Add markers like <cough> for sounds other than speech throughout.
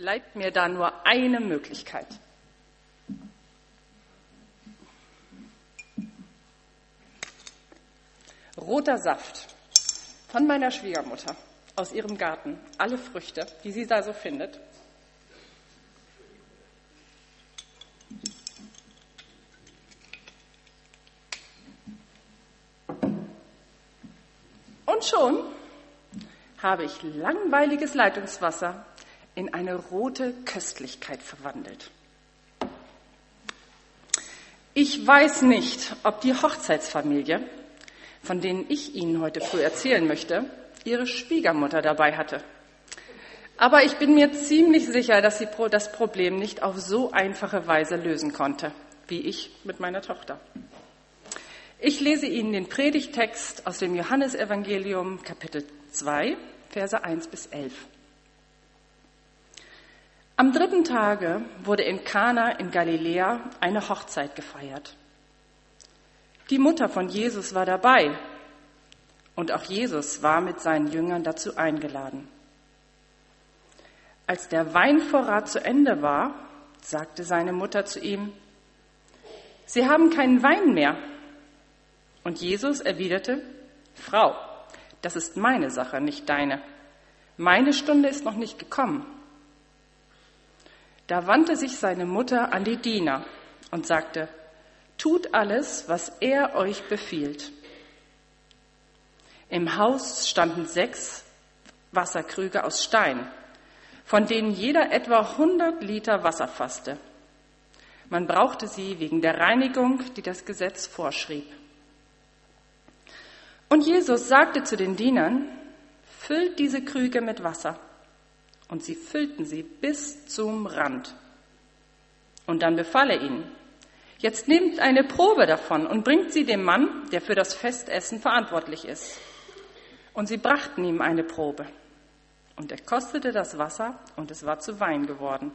bleibt mir da nur eine Möglichkeit. Roter Saft von meiner Schwiegermutter aus ihrem Garten, alle Früchte, die sie da so findet. Und schon habe ich langweiliges Leitungswasser in eine rote Köstlichkeit verwandelt. Ich weiß nicht, ob die Hochzeitsfamilie, von denen ich Ihnen heute früh erzählen möchte, ihre Schwiegermutter dabei hatte. Aber ich bin mir ziemlich sicher, dass sie das Problem nicht auf so einfache Weise lösen konnte, wie ich mit meiner Tochter. Ich lese Ihnen den Predigtext aus dem Johannesevangelium Kapitel 2, Verse 1 bis 11. Am dritten Tage wurde in Kana in Galiläa eine Hochzeit gefeiert. Die Mutter von Jesus war dabei und auch Jesus war mit seinen Jüngern dazu eingeladen. Als der Weinvorrat zu Ende war, sagte seine Mutter zu ihm, Sie haben keinen Wein mehr. Und Jesus erwiderte, Frau, das ist meine Sache, nicht deine. Meine Stunde ist noch nicht gekommen. Da wandte sich seine Mutter an die Diener und sagte, tut alles, was er euch befiehlt. Im Haus standen sechs Wasserkrüge aus Stein, von denen jeder etwa 100 Liter Wasser fasste. Man brauchte sie wegen der Reinigung, die das Gesetz vorschrieb. Und Jesus sagte zu den Dienern, füllt diese Krüge mit Wasser. Und sie füllten sie bis zum Rand. Und dann befahl er ihnen, jetzt nehmt eine Probe davon und bringt sie dem Mann, der für das Festessen verantwortlich ist. Und sie brachten ihm eine Probe. Und er kostete das Wasser und es war zu Wein geworden.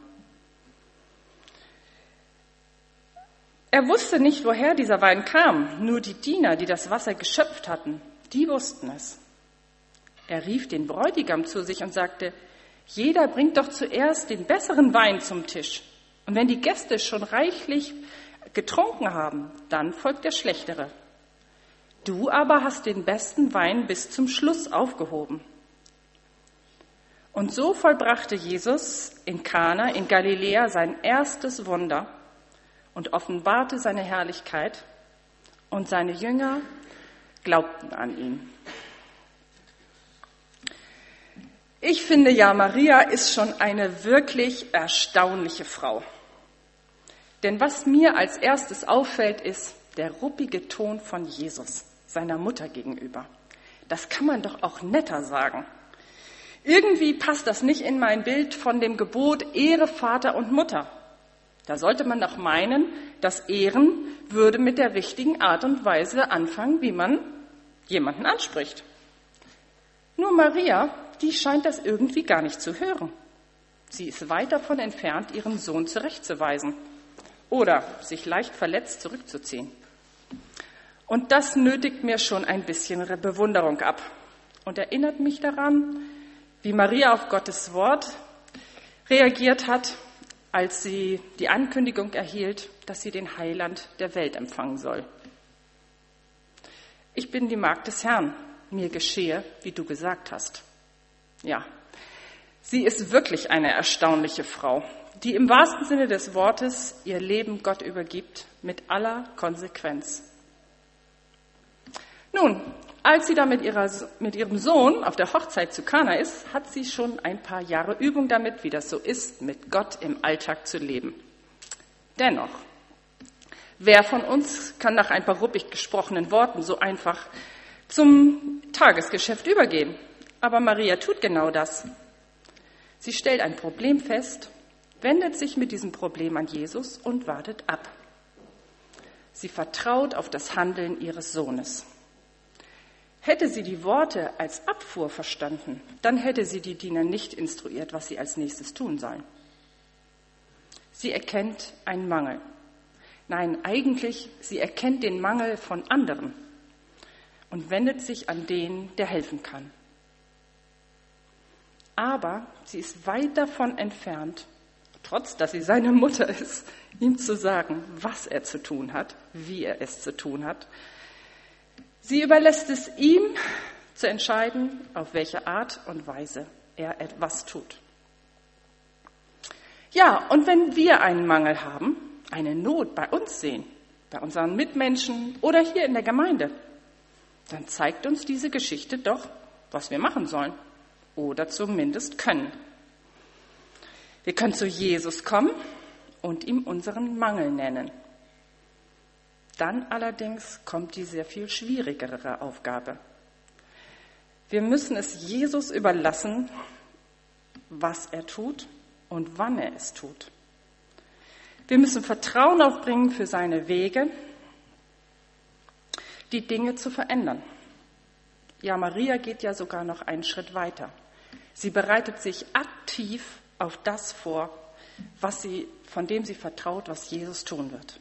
Er wusste nicht, woher dieser Wein kam. Nur die Diener, die das Wasser geschöpft hatten, die wussten es. Er rief den Bräutigam zu sich und sagte, jeder bringt doch zuerst den besseren Wein zum Tisch. Und wenn die Gäste schon reichlich getrunken haben, dann folgt der schlechtere. Du aber hast den besten Wein bis zum Schluss aufgehoben. Und so vollbrachte Jesus in Kana in Galiläa sein erstes Wunder und offenbarte seine Herrlichkeit, und seine Jünger glaubten an ihn. Ich finde ja, Maria ist schon eine wirklich erstaunliche Frau. Denn was mir als erstes auffällt, ist der ruppige Ton von Jesus, seiner Mutter gegenüber. Das kann man doch auch netter sagen. Irgendwie passt das nicht in mein Bild von dem Gebot Ehre Vater und Mutter. Da sollte man doch meinen, das Ehren würde mit der richtigen Art und Weise anfangen, wie man jemanden anspricht. Nur Maria, die scheint das irgendwie gar nicht zu hören. Sie ist weit davon entfernt, ihren Sohn zurechtzuweisen oder sich leicht verletzt zurückzuziehen. Und das nötigt mir schon ein bisschen Bewunderung ab und erinnert mich daran, wie Maria auf Gottes Wort reagiert hat als sie die Ankündigung erhielt, dass sie den Heiland der Welt empfangen soll. Ich bin die Magd des Herrn, mir geschehe, wie du gesagt hast. Ja, sie ist wirklich eine erstaunliche Frau, die im wahrsten Sinne des Wortes ihr Leben Gott übergibt, mit aller Konsequenz. Nun, als sie da mit, ihrer, mit ihrem Sohn auf der Hochzeit zu Kana ist, hat sie schon ein paar Jahre Übung damit, wie das so ist, mit Gott im Alltag zu leben. Dennoch, wer von uns kann nach ein paar ruppig gesprochenen Worten so einfach zum Tagesgeschäft übergehen? Aber Maria tut genau das. Sie stellt ein Problem fest, wendet sich mit diesem Problem an Jesus und wartet ab. Sie vertraut auf das Handeln ihres Sohnes. Hätte sie die Worte als Abfuhr verstanden, dann hätte sie die Diener nicht instruiert, was sie als nächstes tun sollen. Sie erkennt einen Mangel. Nein, eigentlich, sie erkennt den Mangel von anderen und wendet sich an den, der helfen kann. Aber sie ist weit davon entfernt, trotz dass sie seine Mutter ist, ihm zu sagen, was er zu tun hat, wie er es zu tun hat. Sie überlässt es ihm zu entscheiden, auf welche Art und Weise er etwas tut. Ja, und wenn wir einen Mangel haben, eine Not bei uns sehen, bei unseren Mitmenschen oder hier in der Gemeinde, dann zeigt uns diese Geschichte doch, was wir machen sollen oder zumindest können. Wir können zu Jesus kommen und ihm unseren Mangel nennen. Dann allerdings kommt die sehr viel schwierigere Aufgabe. Wir müssen es Jesus überlassen, was er tut und wann er es tut. Wir müssen Vertrauen aufbringen für seine Wege, die Dinge zu verändern. Ja, Maria geht ja sogar noch einen Schritt weiter. Sie bereitet sich aktiv auf das vor, was sie, von dem sie vertraut, was Jesus tun wird.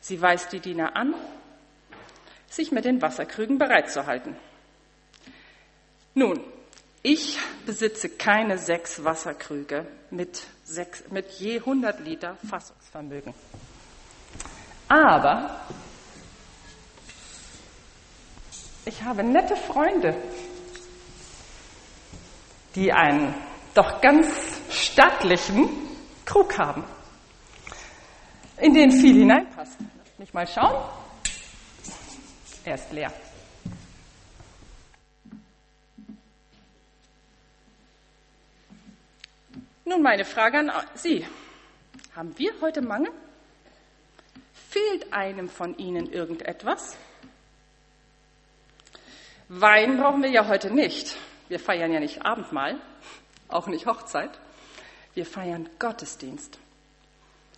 Sie weist die Diener an, sich mit den Wasserkrügen bereitzuhalten. Nun, ich besitze keine sechs Wasserkrüge mit, sechs, mit je 100 Liter Fassungsvermögen. Aber ich habe nette Freunde, die einen doch ganz stattlichen Krug haben, in den viel hineinpasst. Lass mich mal schauen. Er ist leer. Nun meine Frage an Sie. Haben wir heute Mangel? Fehlt einem von Ihnen irgendetwas? Wein brauchen wir ja heute nicht. Wir feiern ja nicht Abendmahl, auch nicht Hochzeit. Wir feiern Gottesdienst.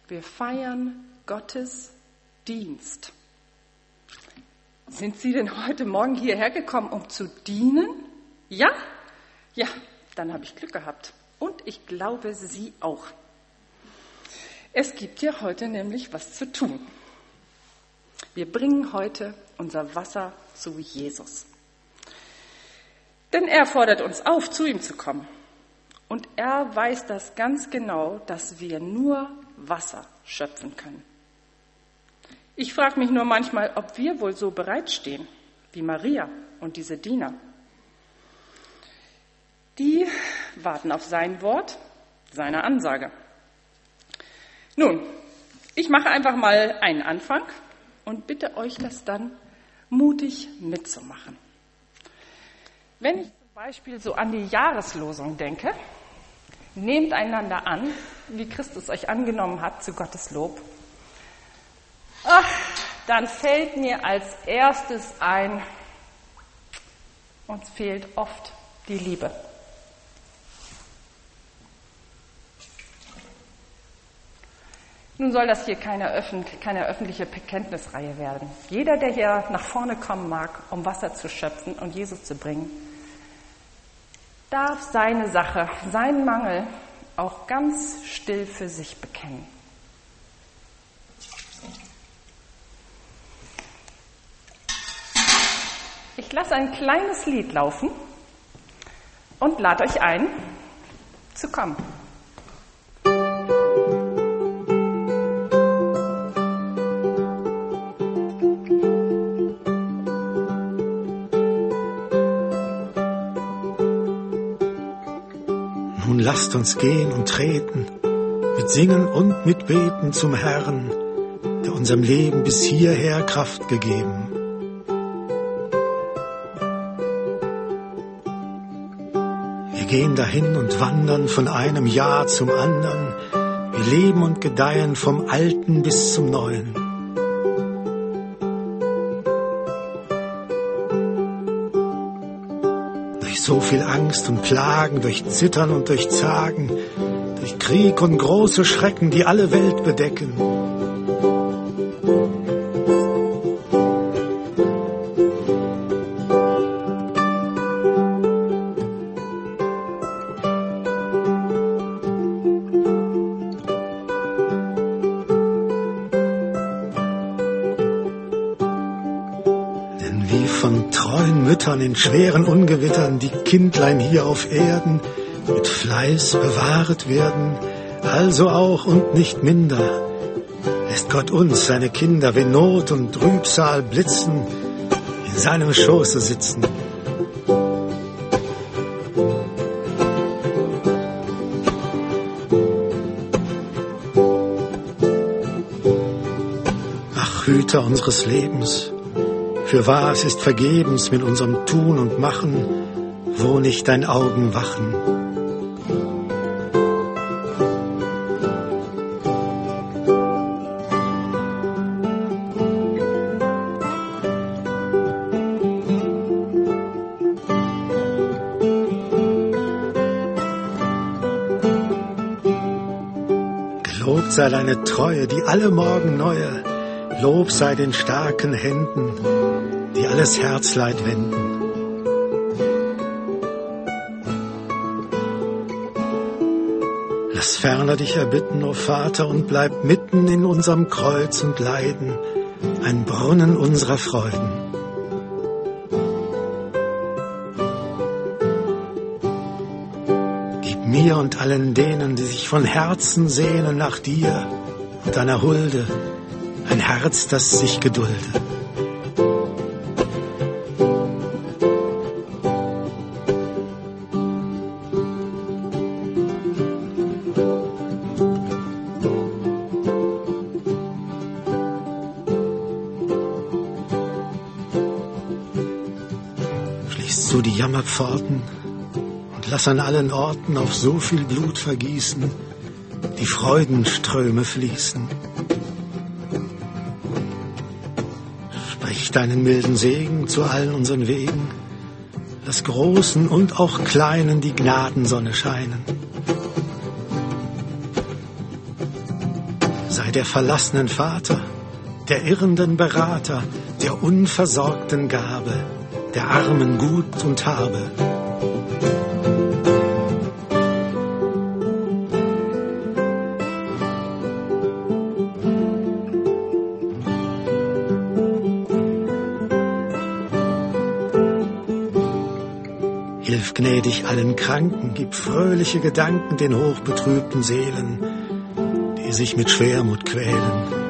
Wir feiern Gottes Dienst. Sind Sie denn heute Morgen hierher gekommen, um zu dienen? Ja? Ja, dann habe ich Glück gehabt. Und ich glaube, Sie auch. Es gibt hier heute nämlich was zu tun. Wir bringen heute unser Wasser zu Jesus. Denn er fordert uns auf, zu ihm zu kommen. Und er weiß das ganz genau, dass wir nur Wasser schöpfen können. Ich frage mich nur manchmal, ob wir wohl so bereitstehen wie Maria und diese Diener. Die warten auf sein Wort, seine Ansage. Nun, ich mache einfach mal einen Anfang und bitte euch das dann mutig mitzumachen. Wenn ich zum Beispiel so an die Jahreslosung denke, nehmt einander an, wie Christus euch angenommen hat zu Gottes Lob, ach, dann fällt mir als erstes ein, uns fehlt oft die Liebe. Nun soll das hier keine, öffentlich, keine öffentliche Bekenntnisreihe werden. Jeder, der hier nach vorne kommen mag, um Wasser zu schöpfen und Jesus zu bringen, darf seine Sache, seinen Mangel auch ganz still für sich bekennen. Ich lasse ein kleines Lied laufen und lade euch ein, zu kommen. Lasst uns gehen und treten, mit Singen und mit Beten zum Herrn, der unserem Leben bis hierher Kraft gegeben. Wir gehen dahin und wandern von einem Jahr zum anderen, wir leben und gedeihen vom Alten bis zum Neuen. So viel Angst und Plagen, durch Zittern und durch Zagen, durch Krieg und große Schrecken, die alle Welt bedecken. Schweren Ungewittern, die Kindlein hier auf Erden mit Fleiß bewahret werden, also auch und nicht minder, lässt Gott uns, seine Kinder, wenn Not und Trübsal blitzen, in seinem Schoße sitzen. Ach, Hüter unseres Lebens, für was ist vergebens mit unserem Tun und Machen, wo nicht dein Augen wachen. Gelobt sei deine Treue, die alle Morgen neue, Lob sei den starken Händen, die alles Herzleid wenden. Lass ferner dich erbitten, o oh Vater, und bleib mitten in unserem Kreuz und Leiden, ein Brunnen unserer Freuden. Gib mir und allen denen, die sich von Herzen sehnen nach dir und deiner Hulde, ein Herz, das sich gedulde. Die Jammerpforten und lass an allen Orten auf so viel Blut vergießen, die Freudenströme fließen. Sprich deinen milden Segen zu allen unseren Wegen, lass Großen und auch Kleinen die Gnadensonne scheinen. Sei der verlassenen Vater, der irrenden Berater, der unversorgten Gabe, der Armen Gut und Habe. Hilf gnädig allen Kranken, gib fröhliche Gedanken den hochbetrübten Seelen, die sich mit Schwermut quälen.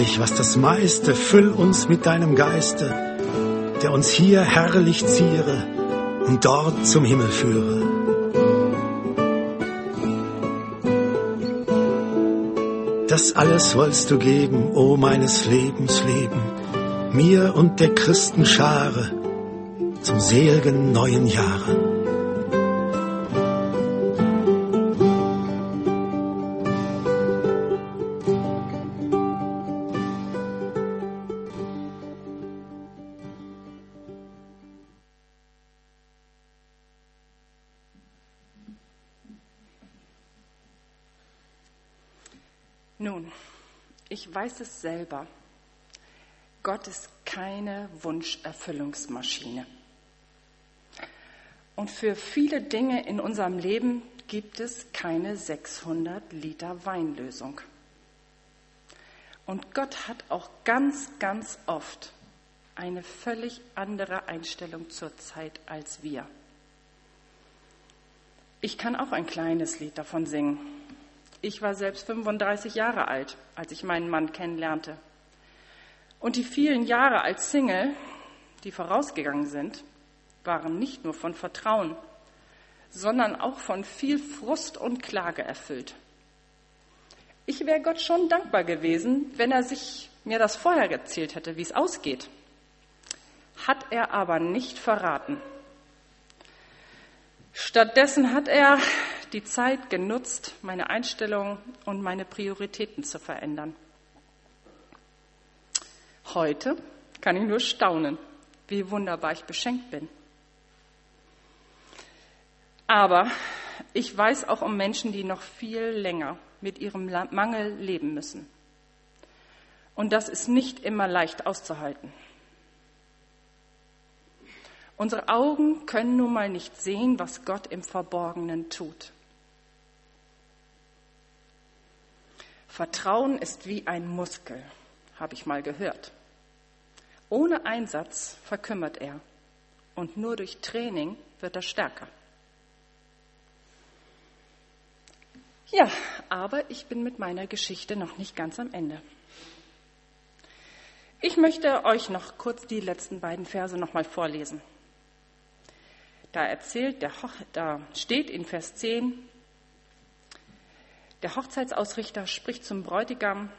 Endlich, was das meiste, füll uns mit deinem Geiste, der uns hier herrlich ziere und dort zum Himmel führe. Das alles wollst du geben, o meines Lebens Leben, mir und der Christen Schare zum seligen neuen Jahre. Nun, ich weiß es selber. Gott ist keine Wunscherfüllungsmaschine. Und für viele Dinge in unserem Leben gibt es keine 600 Liter Weinlösung. Und Gott hat auch ganz, ganz oft eine völlig andere Einstellung zur Zeit als wir. Ich kann auch ein kleines Lied davon singen. Ich war selbst 35 Jahre alt, als ich meinen Mann kennenlernte. Und die vielen Jahre als Single, die vorausgegangen sind, waren nicht nur von Vertrauen, sondern auch von viel Frust und Klage erfüllt. Ich wäre Gott schon dankbar gewesen, wenn er sich mir das vorher erzählt hätte, wie es ausgeht. Hat er aber nicht verraten. Stattdessen hat er die Zeit genutzt, meine Einstellung und meine Prioritäten zu verändern. Heute kann ich nur staunen, wie wunderbar ich beschenkt bin. Aber ich weiß auch um Menschen, die noch viel länger mit ihrem Mangel leben müssen. Und das ist nicht immer leicht auszuhalten. Unsere Augen können nun mal nicht sehen, was Gott im Verborgenen tut. Vertrauen ist wie ein Muskel, habe ich mal gehört. Ohne Einsatz verkümmert er und nur durch Training wird er stärker. Ja, aber ich bin mit meiner Geschichte noch nicht ganz am Ende. Ich möchte euch noch kurz die letzten beiden Verse nochmal vorlesen. Da erzählt, da steht in Vers 10, der Hochzeitsausrichter spricht zum Bräutigam,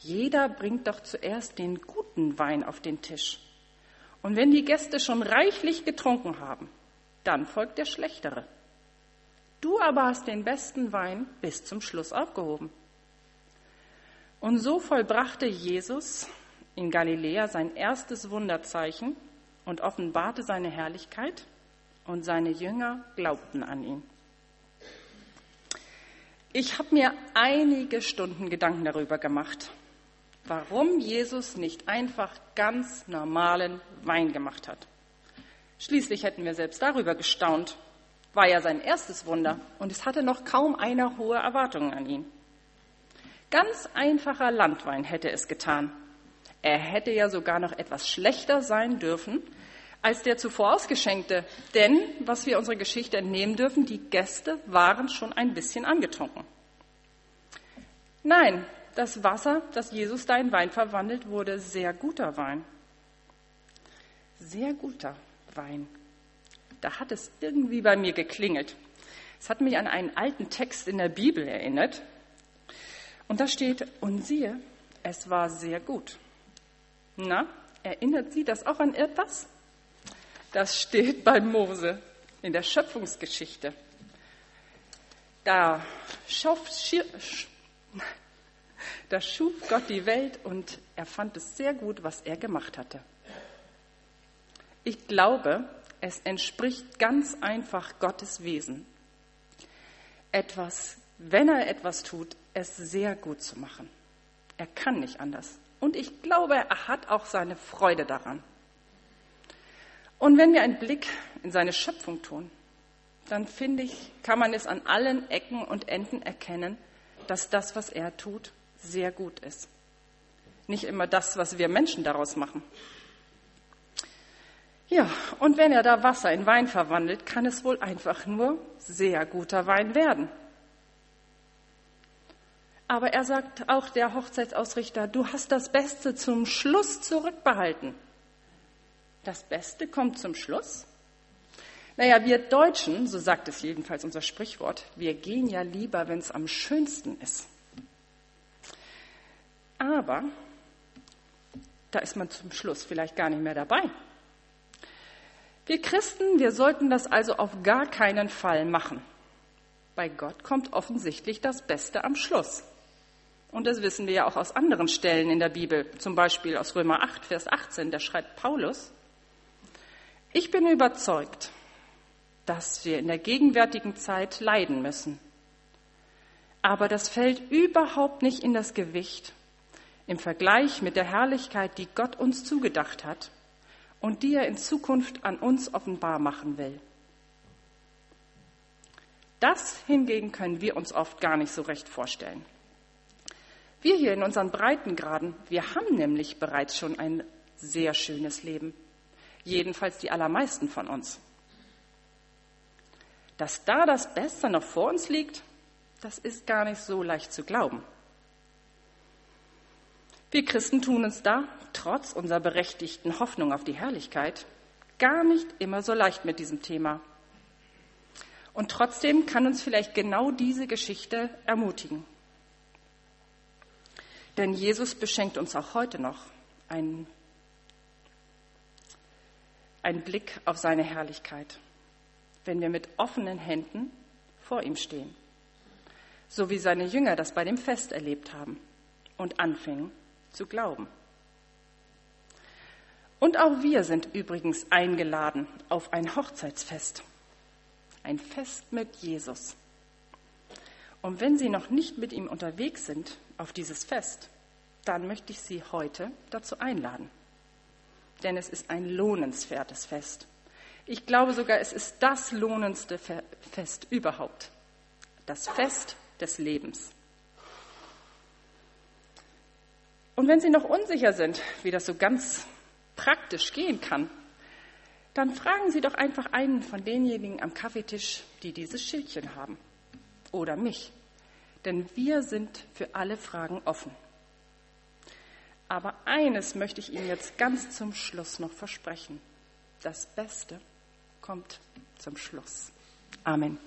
jeder bringt doch zuerst den guten Wein auf den Tisch. Und wenn die Gäste schon reichlich getrunken haben, dann folgt der schlechtere. Du aber hast den besten Wein bis zum Schluss aufgehoben. Und so vollbrachte Jesus in Galiläa sein erstes Wunderzeichen und offenbarte seine Herrlichkeit, und seine Jünger glaubten an ihn. Ich habe mir einige Stunden Gedanken darüber gemacht, warum Jesus nicht einfach ganz normalen Wein gemacht hat. Schließlich hätten wir selbst darüber gestaunt. War ja sein erstes Wunder und es hatte noch kaum einer hohe Erwartungen an ihn. Ganz einfacher Landwein hätte es getan. Er hätte ja sogar noch etwas schlechter sein dürfen als der zuvor ausgeschenkte. Denn, was wir unserer Geschichte entnehmen dürfen, die Gäste waren schon ein bisschen angetrunken. Nein, das Wasser, das Jesus da in Wein verwandelt, wurde sehr guter Wein. Sehr guter Wein. Da hat es irgendwie bei mir geklingelt. Es hat mich an einen alten Text in der Bibel erinnert. Und da steht, und siehe, es war sehr gut. Na, erinnert Sie das auch an etwas? Das steht bei Mose in der Schöpfungsgeschichte. Da schuf, <laughs> da schuf Gott die Welt und er fand es sehr gut, was er gemacht hatte. Ich glaube, es entspricht ganz einfach Gottes Wesen. Etwas, wenn er etwas tut, es sehr gut zu machen. Er kann nicht anders. Und ich glaube, er hat auch seine Freude daran. Und wenn wir einen Blick in seine Schöpfung tun, dann finde ich, kann man es an allen Ecken und Enden erkennen, dass das, was er tut, sehr gut ist. Nicht immer das, was wir Menschen daraus machen. Ja, und wenn er da Wasser in Wein verwandelt, kann es wohl einfach nur sehr guter Wein werden. Aber er sagt auch der Hochzeitsausrichter, du hast das Beste zum Schluss zurückbehalten. Das Beste kommt zum Schluss? Naja, wir Deutschen, so sagt es jedenfalls unser Sprichwort, wir gehen ja lieber, wenn es am schönsten ist. Aber da ist man zum Schluss vielleicht gar nicht mehr dabei. Wir Christen, wir sollten das also auf gar keinen Fall machen. Bei Gott kommt offensichtlich das Beste am Schluss. Und das wissen wir ja auch aus anderen Stellen in der Bibel, zum Beispiel aus Römer 8, Vers 18, da schreibt Paulus, ich bin überzeugt, dass wir in der gegenwärtigen Zeit leiden müssen. Aber das fällt überhaupt nicht in das Gewicht im Vergleich mit der Herrlichkeit, die Gott uns zugedacht hat und die er in Zukunft an uns offenbar machen will. Das hingegen können wir uns oft gar nicht so recht vorstellen. Wir hier in unseren Breitengraden, wir haben nämlich bereits schon ein sehr schönes Leben. Jedenfalls die allermeisten von uns. Dass da das Beste noch vor uns liegt, das ist gar nicht so leicht zu glauben. Wir Christen tun uns da, trotz unserer berechtigten Hoffnung auf die Herrlichkeit, gar nicht immer so leicht mit diesem Thema. Und trotzdem kann uns vielleicht genau diese Geschichte ermutigen. Denn Jesus beschenkt uns auch heute noch einen, einen Blick auf seine Herrlichkeit, wenn wir mit offenen Händen vor ihm stehen, so wie seine Jünger das bei dem Fest erlebt haben und anfingen zu glauben. Und auch wir sind übrigens eingeladen auf ein Hochzeitsfest, ein Fest mit Jesus. Und wenn Sie noch nicht mit ihm unterwegs sind auf dieses Fest, dann möchte ich Sie heute dazu einladen. Denn es ist ein lohnenswertes Fest. Ich glaube sogar, es ist das lohnendste Fest überhaupt. Das Fest des Lebens. Und wenn Sie noch unsicher sind, wie das so ganz praktisch gehen kann, dann fragen Sie doch einfach einen von denjenigen am Kaffeetisch, die dieses Schildchen haben. Oder mich. Denn wir sind für alle Fragen offen. Aber eines möchte ich Ihnen jetzt ganz zum Schluss noch versprechen. Das Beste kommt zum Schluss. Amen.